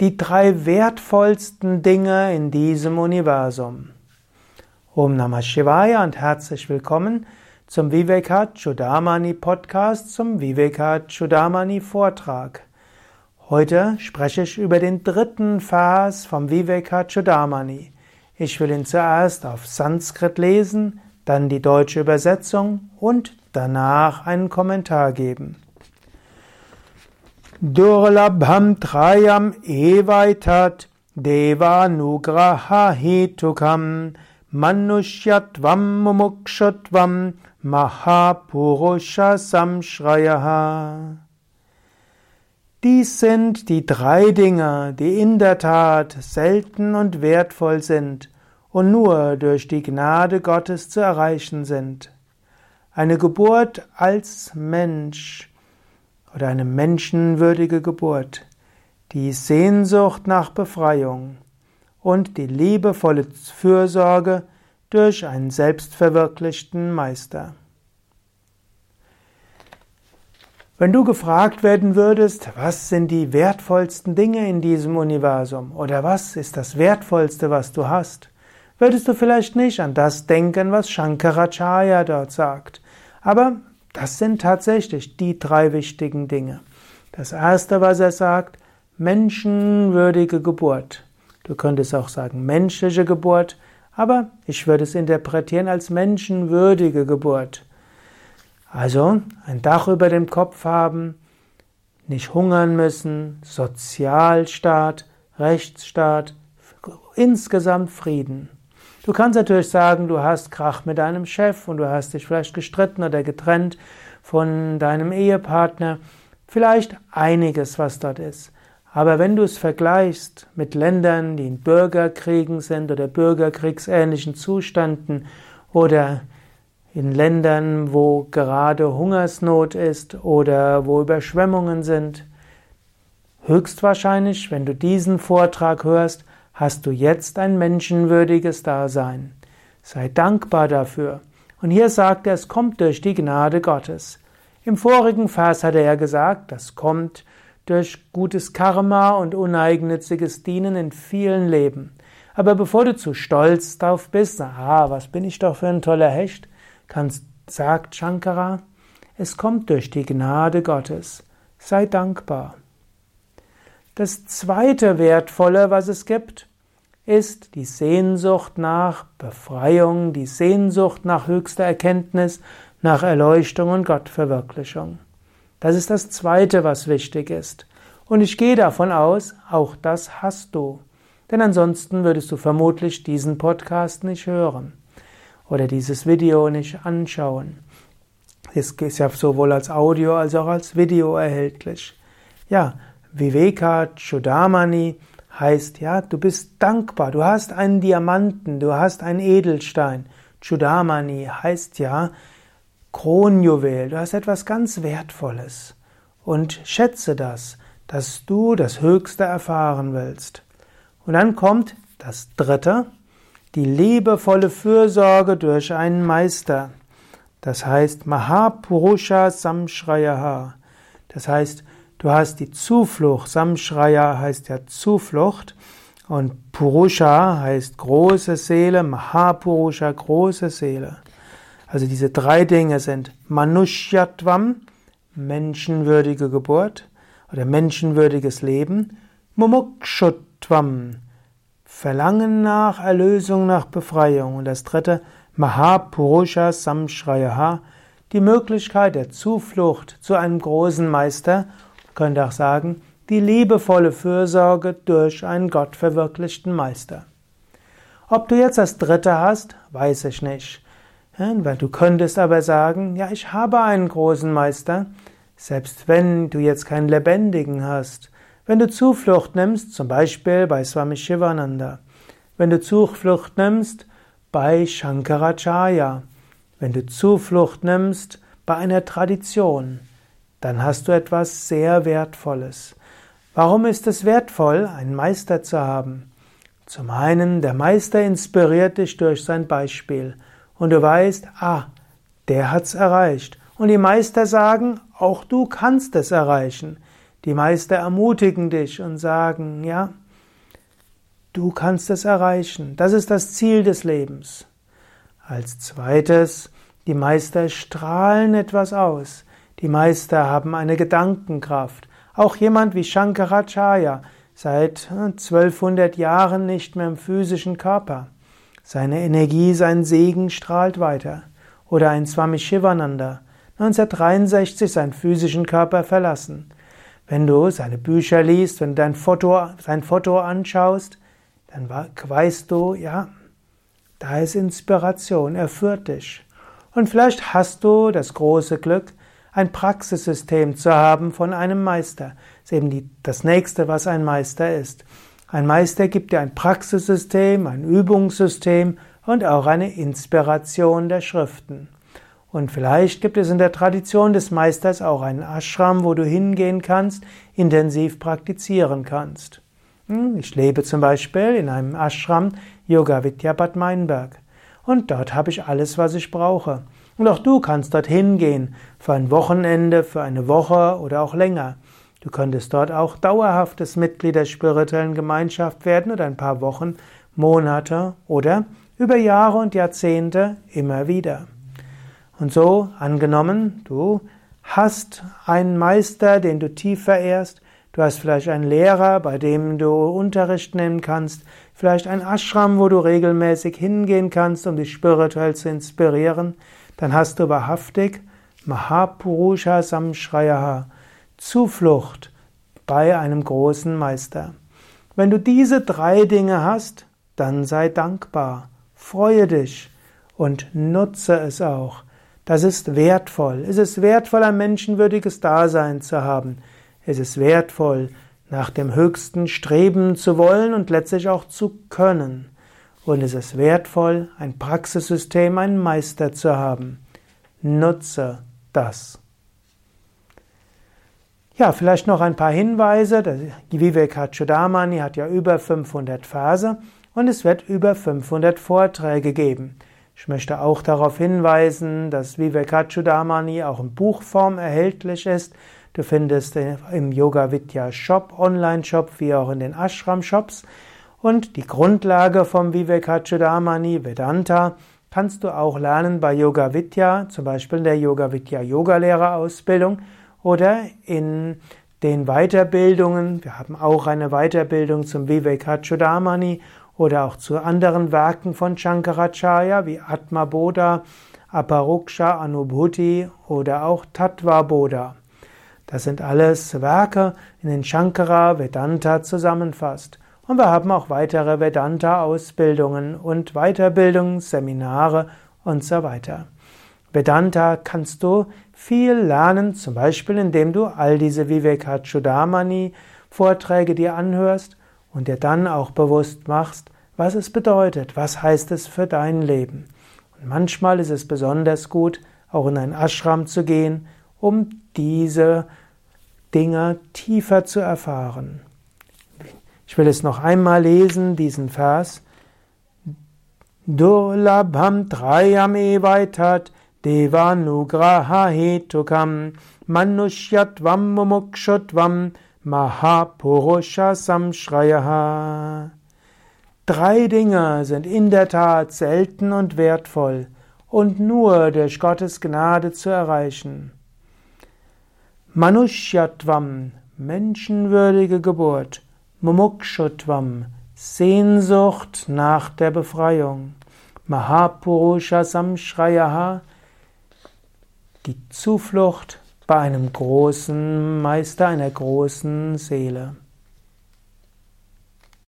die drei wertvollsten Dinge in diesem Universum. Om Namah Shivaya und herzlich willkommen zum Chudamani Podcast, zum Chudamani Vortrag. Heute spreche ich über den dritten Vers vom Chudamani. Ich will ihn zuerst auf Sanskrit lesen, dann die deutsche Übersetzung und danach einen Kommentar geben. Durlabham Trayam Evaitat Devanugraha Hetukam Manushyatvam Mumukshutvam Mahapurusha Samshrayaha Dies sind die drei Dinge, die in der Tat selten und wertvoll sind und nur durch die Gnade Gottes zu erreichen sind. Eine Geburt als Mensch oder eine menschenwürdige Geburt, die Sehnsucht nach Befreiung und die liebevolle Fürsorge durch einen selbstverwirklichten Meister. Wenn du gefragt werden würdest, was sind die wertvollsten Dinge in diesem Universum oder was ist das Wertvollste, was du hast, würdest du vielleicht nicht an das denken, was Shankaracharya dort sagt. Aber das sind tatsächlich die drei wichtigen Dinge. Das erste, was er sagt, menschenwürdige Geburt. Du könntest auch sagen menschliche Geburt, aber ich würde es interpretieren als menschenwürdige Geburt. Also ein Dach über dem Kopf haben, nicht hungern müssen, Sozialstaat, Rechtsstaat, insgesamt Frieden. Du kannst natürlich sagen, du hast Krach mit deinem Chef und du hast dich vielleicht gestritten oder getrennt von deinem Ehepartner. Vielleicht einiges, was dort ist. Aber wenn du es vergleichst mit Ländern, die in Bürgerkriegen sind oder bürgerkriegsähnlichen Zuständen oder in Ländern, wo gerade Hungersnot ist oder wo Überschwemmungen sind, höchstwahrscheinlich, wenn du diesen Vortrag hörst, hast du jetzt ein menschenwürdiges Dasein. Sei dankbar dafür. Und hier sagt er, es kommt durch die Gnade Gottes. Im vorigen Vers hat er ja gesagt, das kommt durch gutes Karma und uneigennütziges Dienen in vielen Leben. Aber bevor du zu stolz darauf bist, ah, was bin ich doch für ein toller Hecht, kannst, sagt Shankara, es kommt durch die Gnade Gottes. Sei dankbar. Das zweite Wertvolle, was es gibt, ist die Sehnsucht nach Befreiung, die Sehnsucht nach höchster Erkenntnis, nach Erleuchtung und Gottverwirklichung. Das ist das Zweite, was wichtig ist. Und ich gehe davon aus, auch das hast du. Denn ansonsten würdest du vermutlich diesen Podcast nicht hören oder dieses Video nicht anschauen. Es ist ja sowohl als Audio als auch als Video erhältlich. Ja, Viveka Chudamani heißt ja, du bist dankbar, du hast einen Diamanten, du hast einen Edelstein. Chudamani heißt ja Kronjuwel, du hast etwas ganz Wertvolles. Und schätze das, dass du das Höchste erfahren willst. Und dann kommt das Dritte, die liebevolle Fürsorge durch einen Meister. Das heißt Mahapurusha Samshrayaha. Das heißt, Du hast die Zuflucht. Samshraya heißt ja Zuflucht. Und Purusha heißt große Seele, Mahapurusha, große Seele. Also diese drei Dinge sind Manushyatvam, menschenwürdige Geburt oder menschenwürdiges Leben, Mumukshutvam, Verlangen nach Erlösung, nach Befreiung. Und das dritte, Mahapurusha Samshrayaha, die Möglichkeit der Zuflucht zu einem großen Meister könnte auch sagen, die liebevolle Fürsorge durch einen gottverwirklichten Meister. Ob du jetzt das dritte hast, weiß ich nicht. Weil du könntest aber sagen, ja, ich habe einen großen Meister, selbst wenn du jetzt keinen lebendigen hast. Wenn du Zuflucht nimmst, zum Beispiel bei Swami Shivananda, wenn du Zuflucht nimmst bei Shankaracharya, wenn du Zuflucht nimmst bei einer Tradition, dann hast du etwas sehr Wertvolles. Warum ist es wertvoll, einen Meister zu haben? Zum einen, der Meister inspiriert dich durch sein Beispiel und du weißt, ah, der hat's erreicht. Und die Meister sagen, auch du kannst es erreichen. Die Meister ermutigen dich und sagen, ja, du kannst es erreichen. Das ist das Ziel des Lebens. Als zweites, die Meister strahlen etwas aus. Die Meister haben eine Gedankenkraft. Auch jemand wie Shankaracharya, seit 1200 Jahren nicht mehr im physischen Körper. Seine Energie, sein Segen strahlt weiter. Oder ein Swami Shivananda, 1963 seinen physischen Körper verlassen. Wenn du seine Bücher liest, wenn du dein Foto, sein Foto anschaust, dann weißt du, ja, da ist Inspiration, er führt dich. Und vielleicht hast du das große Glück, ein Praxissystem zu haben von einem Meister. Das ist eben die, das nächste, was ein Meister ist. Ein Meister gibt dir ein Praxissystem, ein Übungssystem und auch eine Inspiration der Schriften. Und vielleicht gibt es in der Tradition des Meisters auch einen Ashram, wo du hingehen kannst, intensiv praktizieren kannst. Hm, ich lebe zum Beispiel in einem Ashram Yoga Vidya Bad Meinberg. Und dort habe ich alles, was ich brauche. Und auch du kannst dort hingehen für ein Wochenende, für eine Woche oder auch länger. Du könntest dort auch dauerhaftes Mitglied der spirituellen Gemeinschaft werden oder ein paar Wochen, Monate oder über Jahre und Jahrzehnte immer wieder. Und so angenommen, du hast einen Meister, den du tief verehrst, du hast vielleicht einen Lehrer, bei dem du Unterricht nehmen kannst, vielleicht ein Ashram, wo du regelmäßig hingehen kannst, um dich spirituell zu inspirieren, dann hast du wahrhaftig Mahapurusha Samshrayaha, Zuflucht bei einem großen Meister. Wenn du diese drei Dinge hast, dann sei dankbar, freue dich und nutze es auch. Das ist wertvoll. Es ist wertvoll, ein menschenwürdiges Dasein zu haben. Es ist wertvoll, nach dem Höchsten streben zu wollen und letztlich auch zu können. Und es ist wertvoll, ein Praxissystem, einen Meister zu haben. Nutze das. Ja, vielleicht noch ein paar Hinweise. Vivekachudamani hat ja über 500 Verse und es wird über 500 Vorträge geben. Ich möchte auch darauf hinweisen, dass Vivekachudamani auch in Buchform erhältlich ist. Du findest im Yoga Vidya Shop, Online-Shop, wie auch in den Ashram-Shops. Und die Grundlage vom Vivekachudamani, Vedanta, kannst du auch lernen bei Yoga Vidya, zum Beispiel in der Yoga Vidya Yogalehrerausbildung oder in den Weiterbildungen. Wir haben auch eine Weiterbildung zum Vivekachudamani oder auch zu anderen Werken von Shankaracharya wie Atma Bodha, Aparuksha Anubhuti oder auch Tattva Bodha. Das sind alles Werke, in denen Shankara Vedanta zusammenfasst. Und wir haben auch weitere Vedanta-Ausbildungen und Weiterbildungsseminare und so weiter. Vedanta kannst du viel lernen, zum Beispiel indem du all diese Vivekachudamani Vorträge dir anhörst und dir dann auch bewusst machst, was es bedeutet, was heißt es für dein Leben. Und manchmal ist es besonders gut, auch in ein Ashram zu gehen, um diese Dinge tiefer zu erfahren. Ich will es noch einmal lesen, diesen Vers. Durlabham trayam evaitat devanugraha hetukam manushyatvam mumukshutvam Mahapurusha Samshrayaha. Drei Dinge sind in der Tat selten und wertvoll und nur durch Gottes Gnade zu erreichen. Manushyatvam, menschenwürdige Geburt, Mumukshutvam, Sehnsucht nach der Befreiung, Mahapurusha Samshrayaha, die Zuflucht bei einem großen Meister, einer großen Seele.